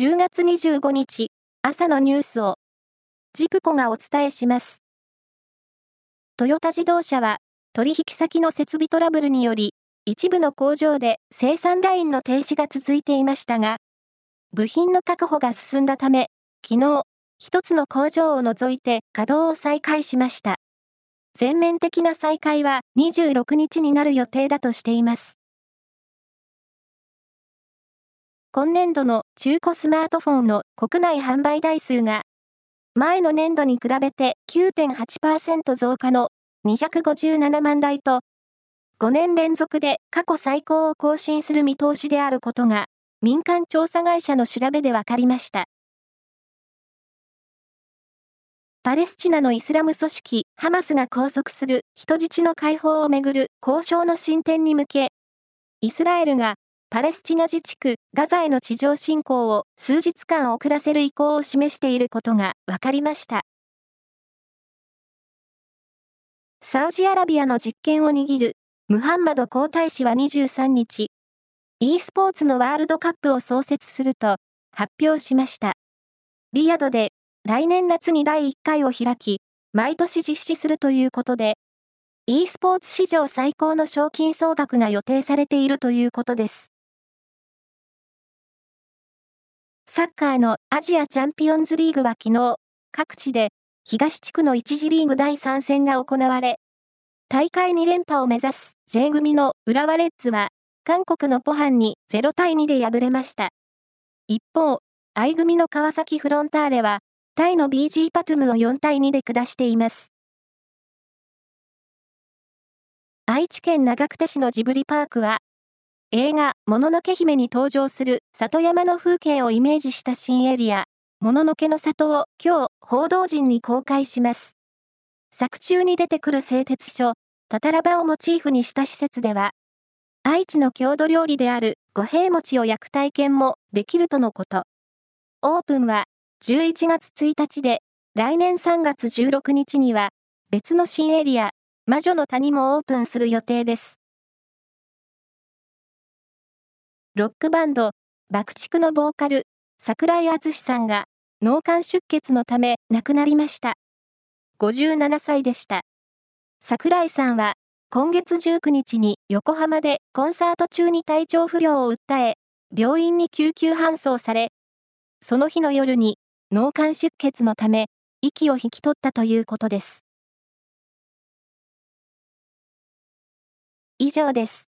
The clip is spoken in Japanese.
10月25日朝のニュースをジプコがお伝えします。トヨタ自動車は取引先の設備トラブルにより一部の工場で生産ラインの停止が続いていましたが部品の確保が進んだため昨日一つの工場を除いて稼働を再開しました。全面的な再開は26日になる予定だとしています。今年度の中古スマートフォンの国内販売台数が、前の年度に比べて9.8%増加の257万台と、5年連続で過去最高を更新する見通しであることが、民間調査会社の調べで分かりました。パレスチナのイスラム組織ハマスが拘束する人質の解放をめぐる交渉の進展に向け、イスラエルがパレスチナ自治区ガザへの地上侵攻を数日間遅らせる意向を示していることが分かりました。サウジアラビアの実権を握るムハンマド皇太子は23日、e スポーツのワールドカップを創設すると発表しました。リヤドで来年夏に第1回を開き、毎年実施するということで、e スポーツ史上最高の賞金総額が予定されているということです。サッカーのアジアチャンピオンズリーグは昨日、各地で東地区の1次リーグ第3戦が行われ、大会2連覇を目指す J 組の浦和レッズは、韓国のポハンに0対2で敗れました。一方、I 組の川崎フロンターレは、タイの BG パトゥムを4対2で下しています。愛知県長久手市のジブリパークは、映画、もののけ姫に登場する里山の風景をイメージした新エリア、もののけの里を今日、報道陣に公開します。作中に出てくる製鉄所、タタラバをモチーフにした施設では、愛知の郷土料理である五平餅を焼く体験もできるとのこと。オープンは11月1日で、来年3月16日には別の新エリア、魔女の谷もオープンする予定です。ロックバンド、爆竹のボーカル、桜井敦さんが脳幹出血のため亡くなりました。57歳でした。桜井さんは今月19日に横浜でコンサート中に体調不良を訴え、病院に救急搬送され、その日の夜に脳幹出血のため息を引き取ったということです。以上です。